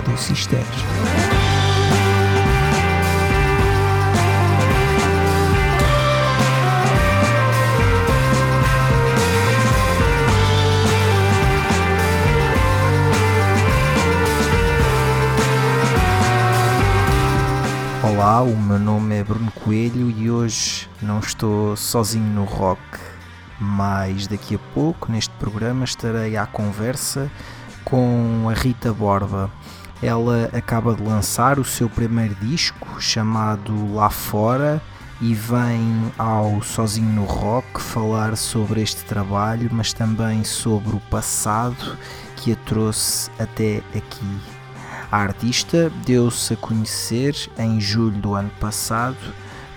Rádio Cister. Olá, o meu nome é Bruno Coelho e hoje não estou sozinho no rock, mas daqui a pouco neste programa estarei à conversa com a Rita Borba. Ela acaba de lançar o seu primeiro disco chamado Lá Fora e vem ao Sozinho no Rock falar sobre este trabalho, mas também sobre o passado que a trouxe até aqui. A artista deu-se a conhecer em julho do ano passado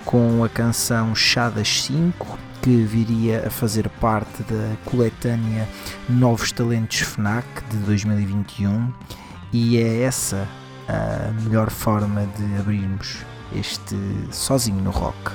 com a canção Chá das 5, que viria a fazer parte da coletânea Novos Talentos FNAC de 2021, e é essa a melhor forma de abrirmos este Sozinho no Rock.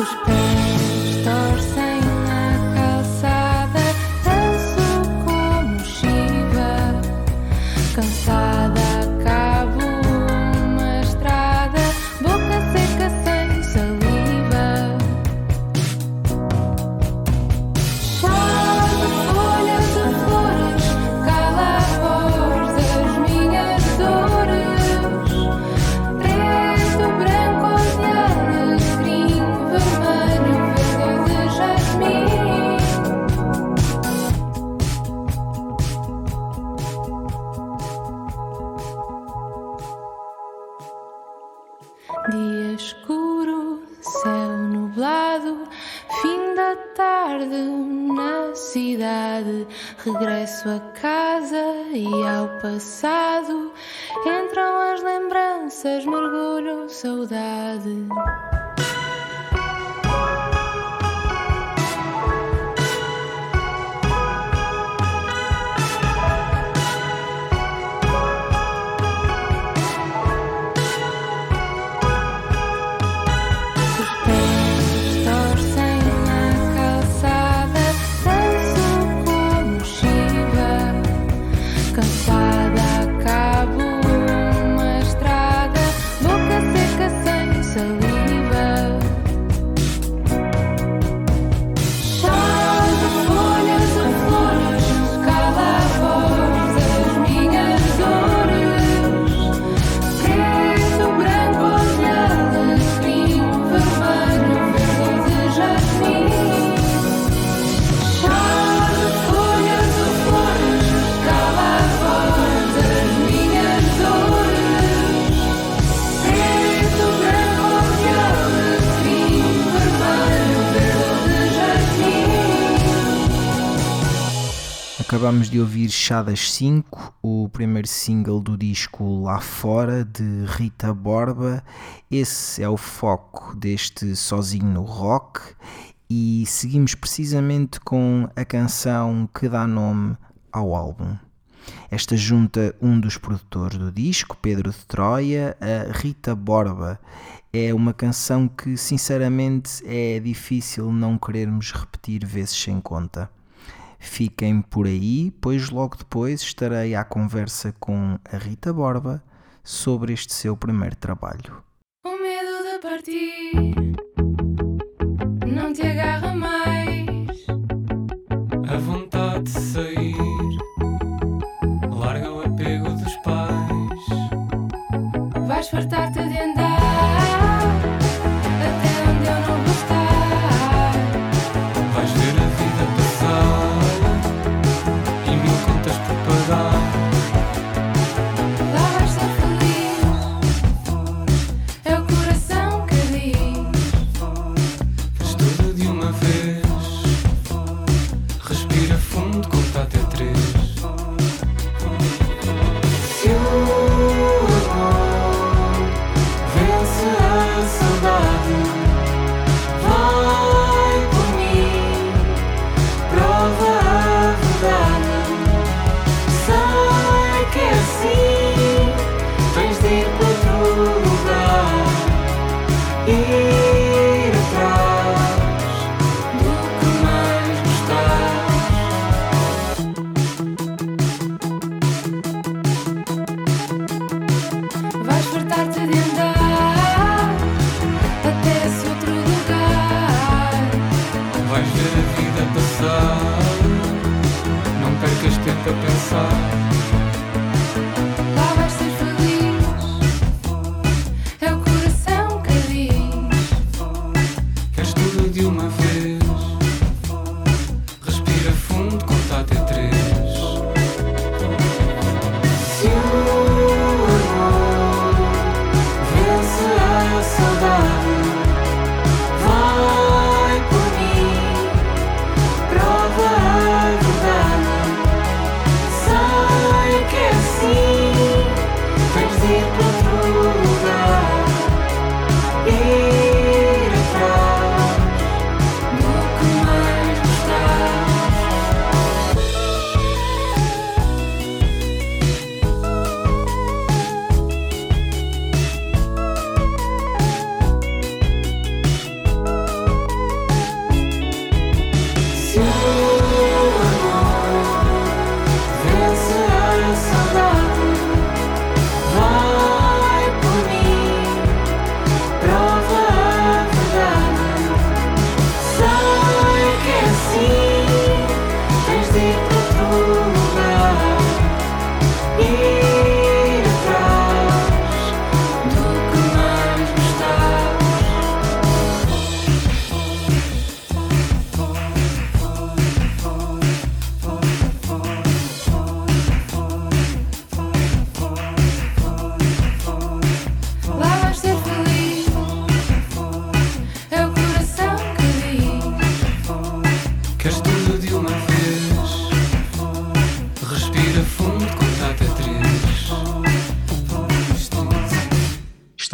ojos para passado. Entram as lembranças, mergulho, saudade. Acabamos de ouvir Chá das 5, o primeiro single do disco Lá Fora, de Rita Borba. Esse é o foco deste Sozinho no Rock e seguimos precisamente com a canção que dá nome ao álbum. Esta junta um dos produtores do disco, Pedro de Troia, a Rita Borba. É uma canção que, sinceramente, é difícil não querermos repetir vezes sem conta. Fiquem por aí, pois logo depois estarei à conversa com a Rita Borba sobre este seu primeiro trabalho. O medo de partir não te agarra mais. A vontade de sair larga o apego dos pais. Vais fartar-te dentro.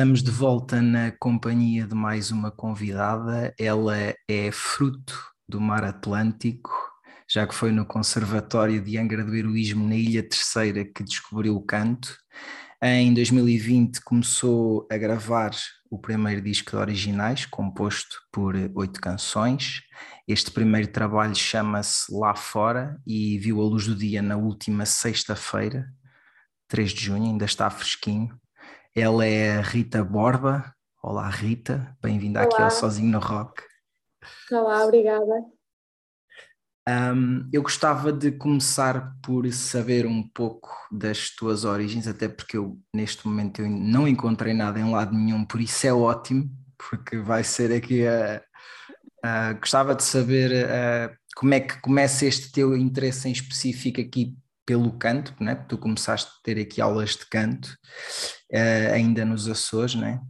Estamos de volta na companhia de mais uma convidada. Ela é fruto do mar Atlântico, já que foi no Conservatório de Angra do Heroísmo, na Ilha Terceira, que descobriu o canto. Em 2020 começou a gravar o primeiro disco de originais, composto por oito canções. Este primeiro trabalho chama-se Lá Fora e viu a luz do dia na última sexta-feira, 3 de junho, ainda está fresquinho. Ela é a Rita Borba. Olá, Rita, bem-vinda aqui ao Sozinho no Rock. Olá, obrigada. Um, eu gostava de começar por saber um pouco das tuas origens, até porque eu neste momento eu não encontrei nada em lado nenhum, por isso é ótimo, porque vai ser aqui a. a gostava de saber como é que começa este teu interesse em específico aqui pelo canto, né? tu começaste a ter aqui aulas de canto, uh, ainda nos Açores, né?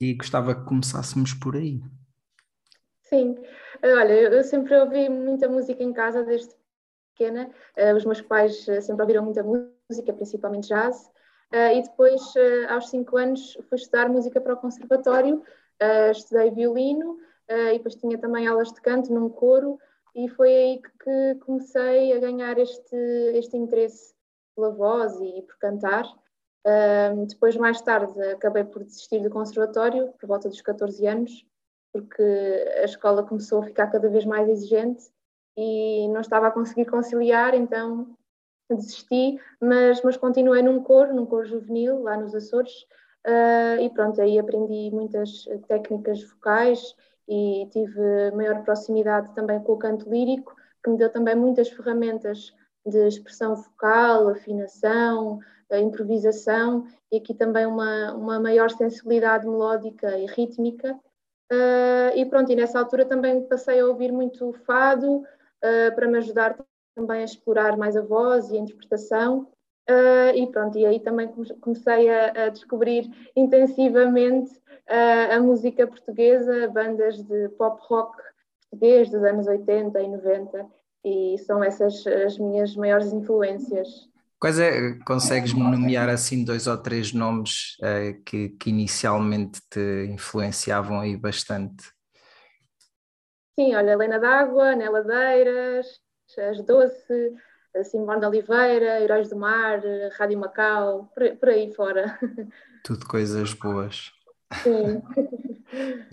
e gostava que começássemos por aí. Sim, olha, eu sempre ouvi muita música em casa desde pequena, uh, os meus pais sempre ouviram muita música, principalmente jazz, uh, e depois, aos cinco anos, fui estudar música para o conservatório, estudei violino, e depois tinha também aulas de canto num coro, e foi aí que comecei a ganhar este, este interesse pela voz e por cantar. Depois, mais tarde, acabei por desistir do conservatório, por volta dos 14 anos, porque a escola começou a ficar cada vez mais exigente e não estava a conseguir conciliar, então desisti, mas, mas continuei num coro, num coro juvenil, lá nos Açores, uh, e pronto, aí aprendi muitas técnicas vocais e tive maior proximidade também com o canto lírico, que me deu também muitas ferramentas de expressão vocal, afinação, improvisação e aqui também uma, uma maior sensibilidade melódica e rítmica. Uh, e pronto, e nessa altura também passei a ouvir muito fado uh, para me ajudar também a explorar mais a voz e a interpretação. Uh, e pronto, e aí também comecei a, a descobrir intensivamente a música portuguesa, bandas de pop rock português dos anos 80 e 90, e são essas as minhas maiores influências. Quais é, consegues nomear assim dois ou três nomes uh, que, que inicialmente te influenciavam aí bastante? Sim, olha, Helena D'Água, Neladeiras, As Doce, Simone de Oliveira, Heróis do Mar, Rádio Macau, por, por aí fora. Tudo coisas boas. Sim.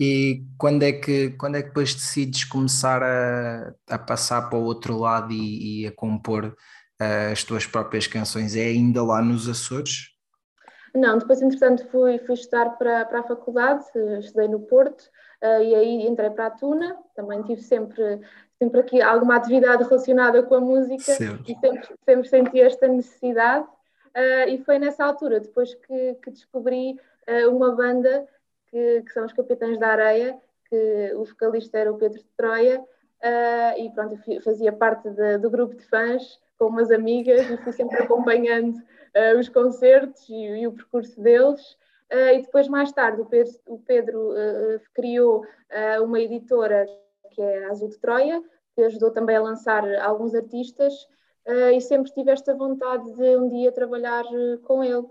E quando é que, quando é que depois decides começar a, a passar para o outro lado e, e a compor as tuas próprias canções? É ainda lá nos Açores? Não, depois entretanto fui, fui estudar para, para a faculdade, estudei no Porto uh, e aí entrei para a Tuna, também tive sempre, sempre aqui alguma atividade relacionada com a música sempre. e sempre, sempre senti esta necessidade uh, e foi nessa altura, depois que, que descobri uma banda que, que, são os Capitães da Areia, que o vocalista era o Pedro de Troia, uh, e pronto, fazia parte de, do grupo de fãs com umas amigas e fui sempre acompanhando uh, os concertos e, e, o percurso deles. Uh, e depois, mais tarde, o Pedro, o Pedro criou uma editora que é a Azul de Troia, que ajudou também a lançar alguns artistas, e sempre tive esta vontade de um dia trabalhar com ele.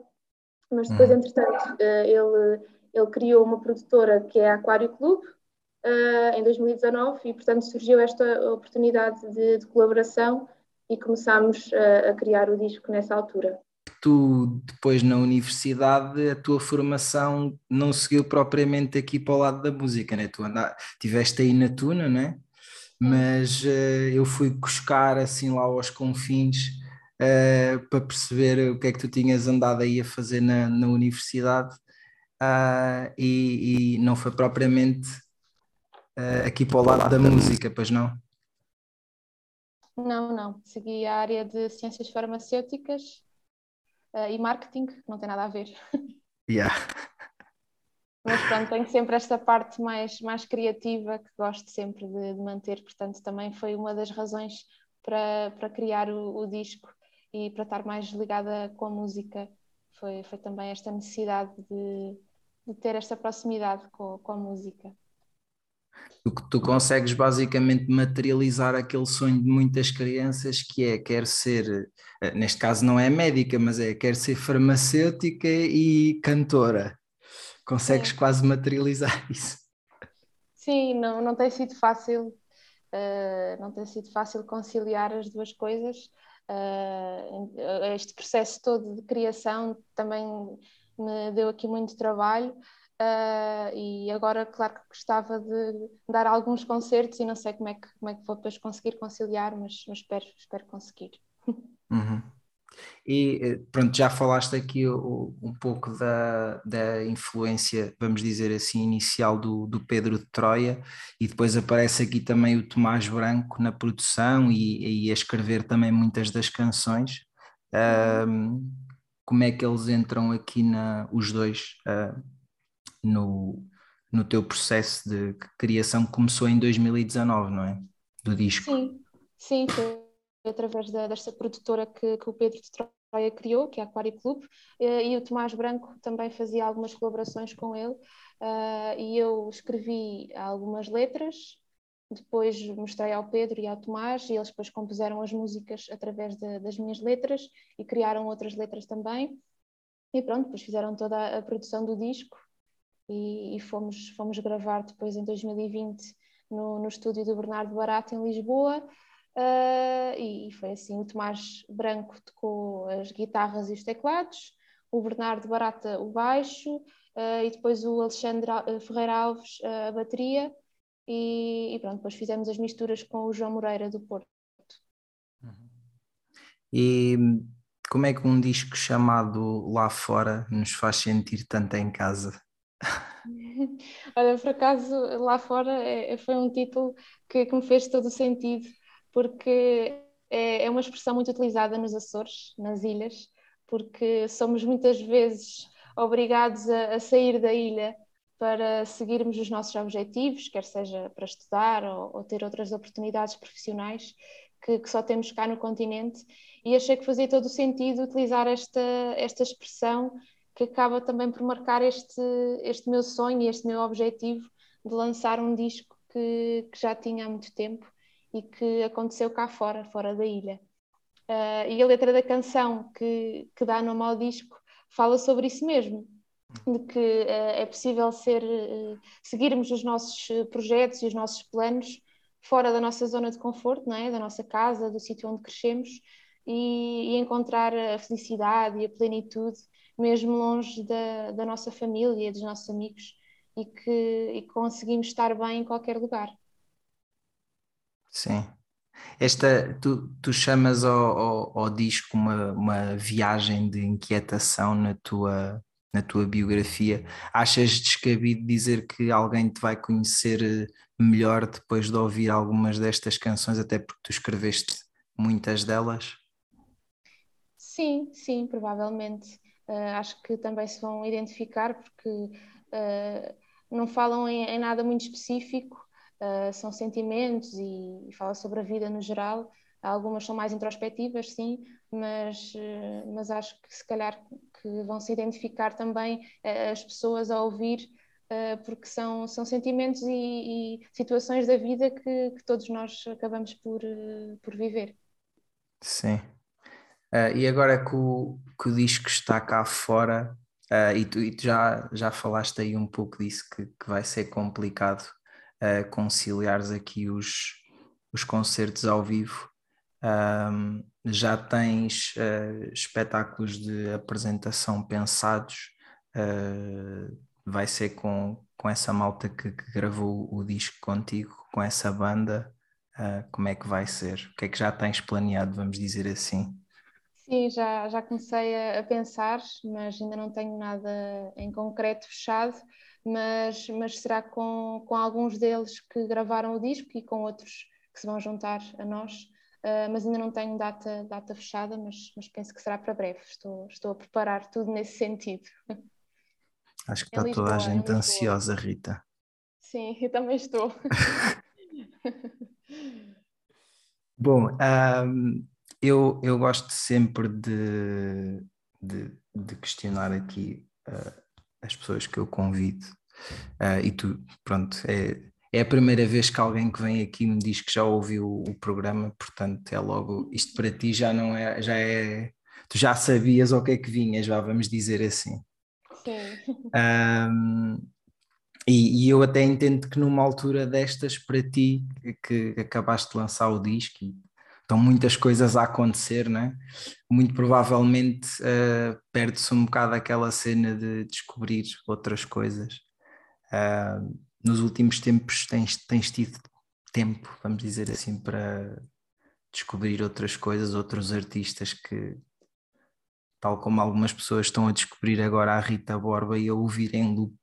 Mas depois, hum. entretanto, ele ele criou uma produtora que é a Aquário Clube uh, em 2019 e, portanto, surgiu esta oportunidade de, de colaboração e começámos uh, a criar o disco nessa altura. Tu, depois na universidade, a tua formação não seguiu propriamente aqui para o lado da música, né? Tu anda, tiveste aí na Tuna, né? Mas uh, eu fui buscar assim lá aos confins uh, para perceber o que é que tu tinhas andado aí a fazer na, na universidade uh, e, e, não foi propriamente uh, aqui para o lado da música, pois não? Não, não. Segui a área de ciências farmacêuticas uh, e marketing, que não tem nada a ver. Yeah. Mas pronto, tenho sempre esta parte mais, mais criativa que gosto sempre de, de manter, portanto, também foi uma das razões para, para criar o, o disco e para estar mais ligada com a música foi, foi também esta necessidade de, de ter esta proximidade com, com a música. Tu, tu consegues basicamente materializar aquele sonho de muitas crianças que é quer ser, eh, neste caso não é médica, mas é quer ser farmacêutica e cantora. Consegues Sim. quase materializar isso. Sim, não, não tem sido fácil, uh, não tem sido fácil conciliar as duas coisas, Uh, este processo todo de criação também me deu aqui muito trabalho uh, e agora, claro que gostava de dar alguns concertos e não sei como é que, como é que vou depois conseguir conciliar, mas, mas espero, espero conseguir. Uhum. E eh, pronto, já falaste aqui um pouco da, da influência, vamos dizer assim, inicial do, do Pedro de Troia, e depois aparece aqui também o Tomás Branco na produção e, e a escrever também muitas das canções. Um, como é que eles entram aqui, na, os dois, uh, no, no teu processo de criação que começou em 2019, não é? Do disco. Sim, sim, foi através da, desta produtora que, que, o Pedro de Troia criou, que é a Aquário Clube, eh, e o Tomás Branco também fazia algumas colaborações com ele, uh, e eu escrevi algumas letras, depois mostrei ao Pedro e ao Tomás, e eles depois compuseram as músicas através de, das minhas letras e criaram outras letras também. E pronto, depois fizeram toda a produção do disco e, e fomos, fomos gravar depois em 2020 no, no estúdio do Bernardo Barato em Lisboa. Uh, e, foi assim: o Tomás Branco tocou as guitarras e os teclados, o Bernardo Barata o baixo, uh, e depois o Alexandre Ferreira Alves a bateria, e, e, pronto, depois fizemos as misturas com o João Moreira do Porto. Uhum. E como é que um disco chamado Lá Fora nos faz sentir tanto em casa? Olha, por acaso, Lá Fora é, foi um título que, que me fez todo o sentido porque é, é uma expressão muito utilizada nos Açores, nas ilhas, porque somos muitas vezes obrigados a, a sair da ilha para seguirmos os nossos objetivos, quer seja para estudar ou, ou ter outras oportunidades profissionais que, que, só temos cá no continente. E achei que fazia todo o sentido utilizar esta, esta expressão que acaba também por marcar este, este meu sonho e este meu objetivo de lançar um disco que, que já tinha há muito tempo e que aconteceu cá fora, fora da ilha. Uh, e a letra da canção que, que dá nome ao disco fala sobre isso mesmo, de que uh, é possível ser, uh, seguirmos os nossos projetos e os nossos planos fora da nossa zona de conforto, não é? da nossa casa, do sítio onde crescemos, e, e, encontrar a felicidade e a plenitude mesmo longe da, da nossa família, dos nossos amigos, e que e conseguimos estar bem em qualquer lugar. Sim. Esta, tu, tu chamas ao, ao, ao disco uma, uma viagem de inquietação na tua, na tua biografia. Achas descabido dizer que alguém te vai conhecer eh, melhor depois de ouvir algumas destas canções, até porque tu escreveste muitas delas? Sim, sim, provavelmente. Uh, acho que também se vão identificar porque uh, não falam em, em, nada muito específico, uh, são sentimentos e, e fala sobre a vida no geral. Algumas são mais introspectivas, sim, mas, mas acho que se calhar que vão se identificar também as pessoas a ouvir porque são, são sentimentos e, e situações da vida que, que, todos nós acabamos por, por viver. Sim. Uh, e agora que o, que o disco está cá fora, uh, e, tu, e tu, já, já falaste aí um pouco disso, que, que vai ser complicado uh, conciliares aqui os, os concertos ao vivo. Um, já tens espetáculos de apresentação pensados, vai ser com, com essa malta que, que gravou o disco contigo, com essa banda. Como é que vai ser? O que é que já tens planeado, vamos dizer assim? Sim, já, já comecei a, a pensar, mas ainda não tenho nada em concreto fechado, mas, mas será com, com alguns deles que gravaram o disco e com outros que se vão juntar a nós. Uh, mas ainda não tenho data, data fechada, mas, mas penso que será para breve. Estou, estou a preparar tudo nesse sentido. Acho que está Lisboa, toda a gente ansiosa, Rita. Sim, eu também estou. Bom, um, eu, eu gosto sempre de, de, de questionar aqui uh, as pessoas que eu convido. Uh, e tu, pronto, é, é a primeira vez que alguém que vem aqui me diz que já ouviu o programa, portanto é logo, isto para ti já não é, já é, tu já sabias o que é que vinhas, já vamos dizer assim. Sim. Um, e, e, eu até entendo que numa altura destas para ti, que acabaste de lançar o disco e estão muitas coisas a acontecer, né? muito provavelmente uh, perde-se um bocado aquela cena de descobrir outras coisas. Uh, nos últimos tempos tens, tens tido tempo, vamos dizer assim, para descobrir outras coisas, outros artistas que, tal como algumas pessoas estão a descobrir agora a Rita Borba e a ouvir em loop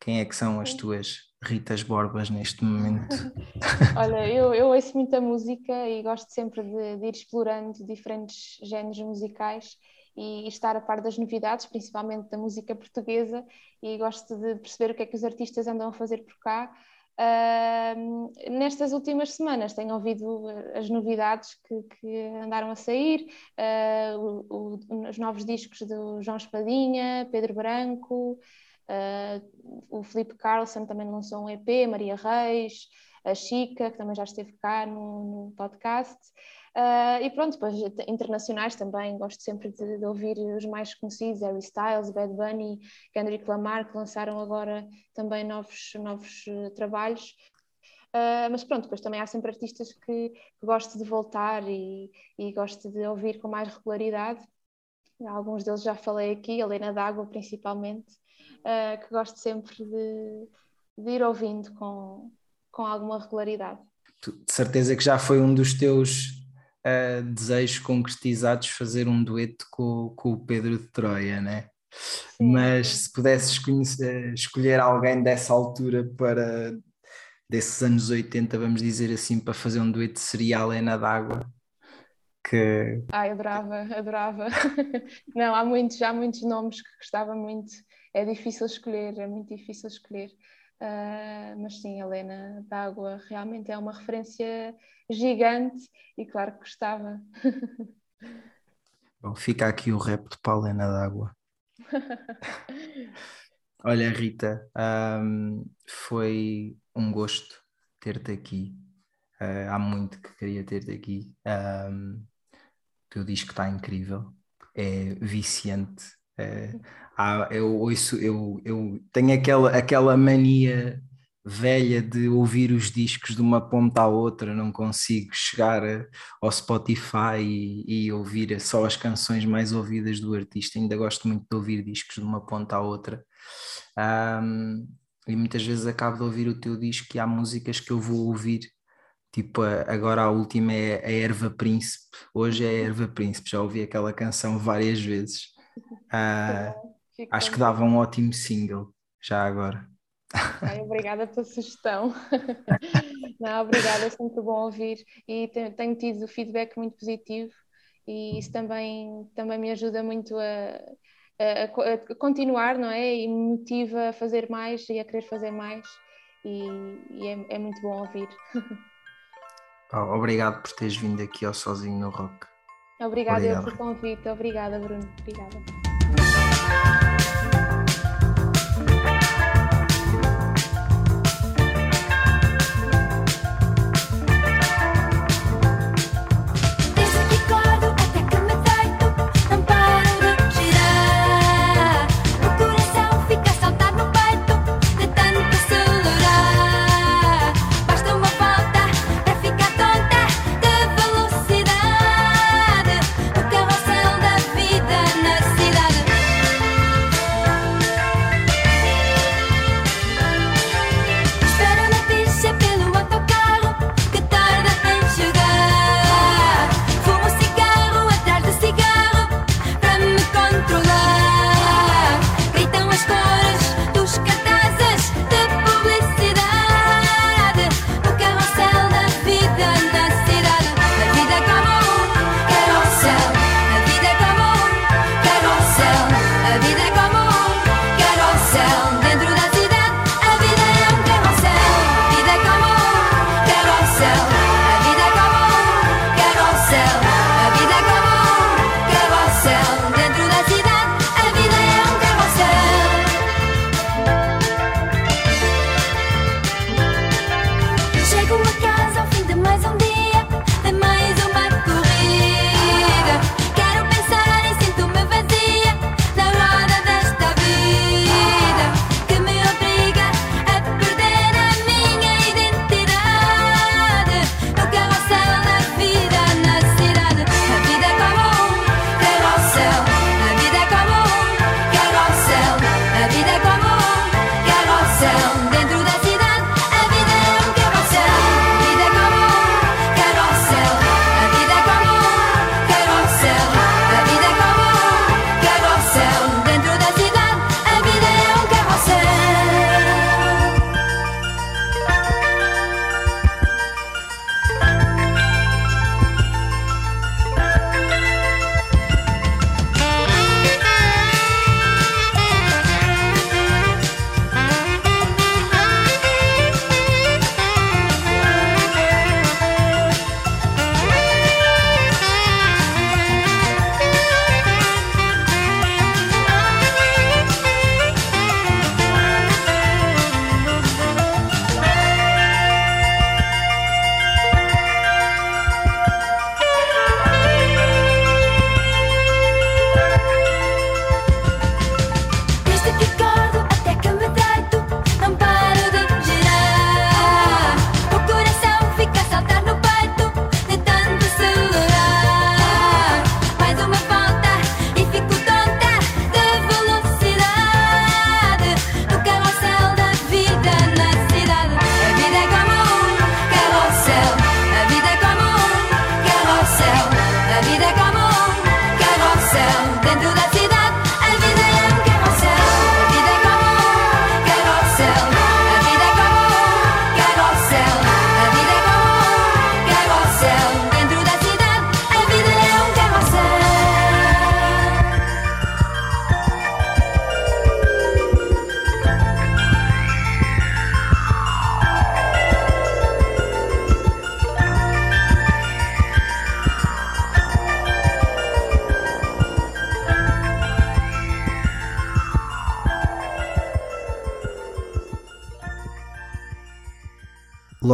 quem é que são as tuas Ritas Borbas neste momento? Olha, eu, eu ouço muita música e gosto sempre de, de ir explorando diferentes géneros musicais e estar a par das novidades, principalmente da música portuguesa, e gosto de perceber o que é que os artistas andam a fazer por cá. Uh, nestas últimas semanas tenho ouvido as novidades que, que andaram a sair, uh, o, o, os novos discos do João Espadinha, Pedro Branco, Uh, o Felipe Carlson também lançou um EP, Maria Reis, a Chica, que também já esteve cá no, no podcast. Uh, e pronto, depois internacionais também, gosto sempre de, de, ouvir os mais conhecidos, Harry Styles, Bad Bunny, Kendrick Lamar, que lançaram agora também novos, novos uh, trabalhos. Uh, mas pronto, depois também há sempre artistas que, que gosto de voltar e, e gosto de ouvir com mais regularidade. Alguns deles já falei aqui, a Helena D'Água principalmente, uh, que gosto sempre de, de, ir ouvindo com, com alguma regularidade. de certeza que já foi um dos teus uh, desejos concretizados fazer um dueto com, com o Pedro de Troia, né? Sim, Mas se pudesses conhecer, escolher alguém dessa altura para desses anos 80, vamos dizer assim, para fazer um dueto, seria a Helena d'Água. Que... Ai, adorava, adorava. Não, há muitos, há muitos nomes que gostava muito é difícil escolher, é muito difícil escolher. Uh, mas sim, Helena d'Água realmente é uma referência gigante e claro que gostava. Bom, fica aqui o rap de Paulena d'Água. Olha, Rita, um, foi um gosto ter-te aqui. Uh, há muito que queria ter-te aqui. Um, o teu disco está incrível, é viciante. É, ah, eu ouço, eu, eu tenho aquela, aquela mania velha de ouvir os discos de uma ponta à outra, não consigo chegar ao Spotify e, e, ouvir só as canções mais ouvidas do artista, ainda gosto muito de ouvir discos de uma ponta à outra. Um, e muitas vezes acabo de ouvir o teu disco e há músicas que eu vou ouvir. Tipo, agora a última é a Erva Príncipe, hoje é a Erva Príncipe, já ouvi aquela canção várias vezes. Uh, acho que dava um ótimo single, já agora. Ai, obrigada pela sugestão. Não, obrigada, é sempre bom ouvir e tenho tido feedback muito positivo e isso também, também me ajuda muito a, a, a continuar, não é? E me motiva a fazer mais e a querer fazer mais e, e é, é, muito bom ouvir. Oh, obrigado por teres vindo aqui ao Sozinho no Rock. Obrigada eu pelo convite. Obrigada, Bruno. Obrigada.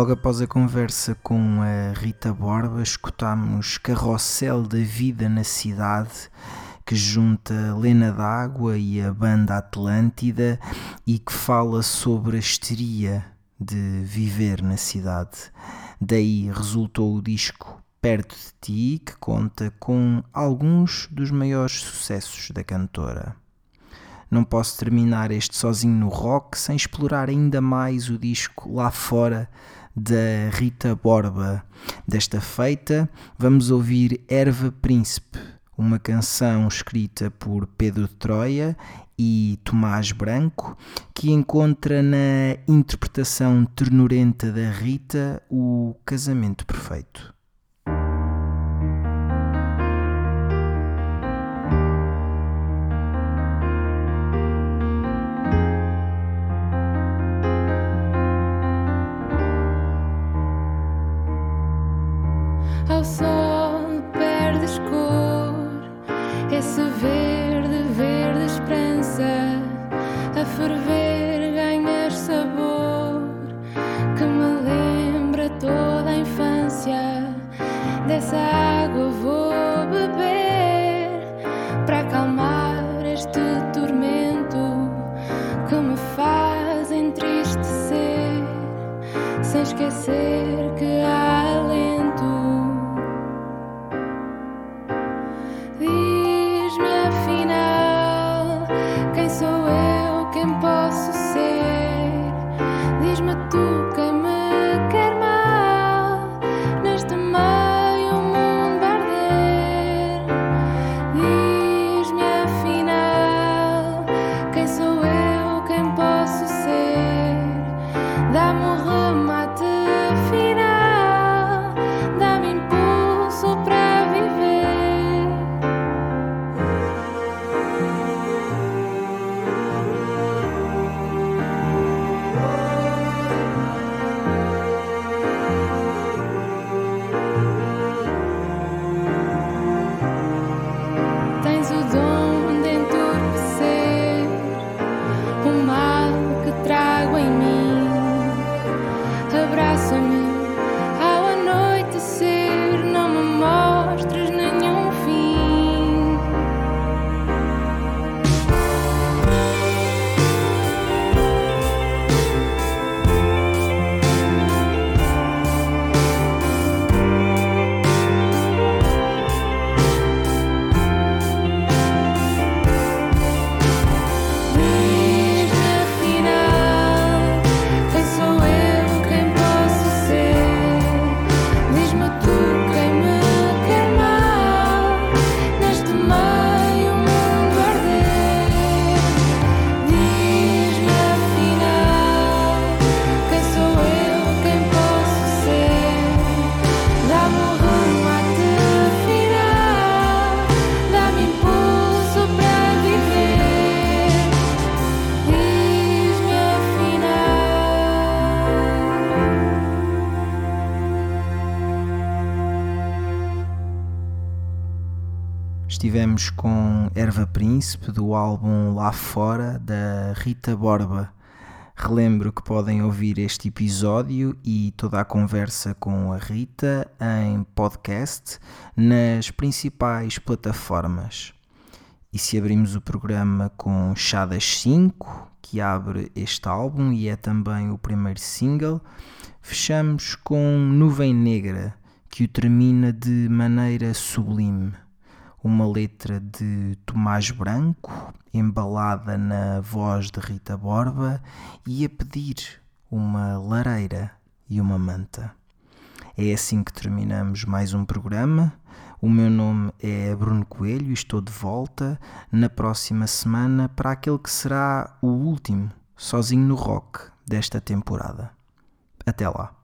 Logo após a conversa com a Rita Borba, escutámos Carrossel da Vida na Cidade, que junta Lena D'Água e a banda Atlântida e que fala sobre a histeria de viver na cidade. Daí resultou o disco Perto de Ti, que conta com alguns dos maiores sucessos da cantora. Não posso terminar este sozinho no rock sem explorar ainda mais o disco Lá Fora da Rita Borba. Desta feita, vamos ouvir Erva Príncipe, uma canção escrita por Pedro de Troia e Tomás Branco, que encontra na interpretação ternurenta da Rita o casamento perfeito. Príncipe do álbum Lá Fora da Rita Borba. Relembro que podem ouvir este episódio e toda a conversa com a Rita em podcast nas principais plataformas. E se abrimos o programa com Chadas 5, que abre este álbum e é também o primeiro single, fechamos com Nuvem Negra, que o termina de maneira sublime uma letra de Tomás Branco, embalada na voz de Rita Borba, e a pedir uma lareira e uma manta. É assim que terminamos mais um programa. O meu nome é Bruno Coelho e estou de volta na próxima semana para aquele que será o último sozinho no rock desta temporada. Até lá.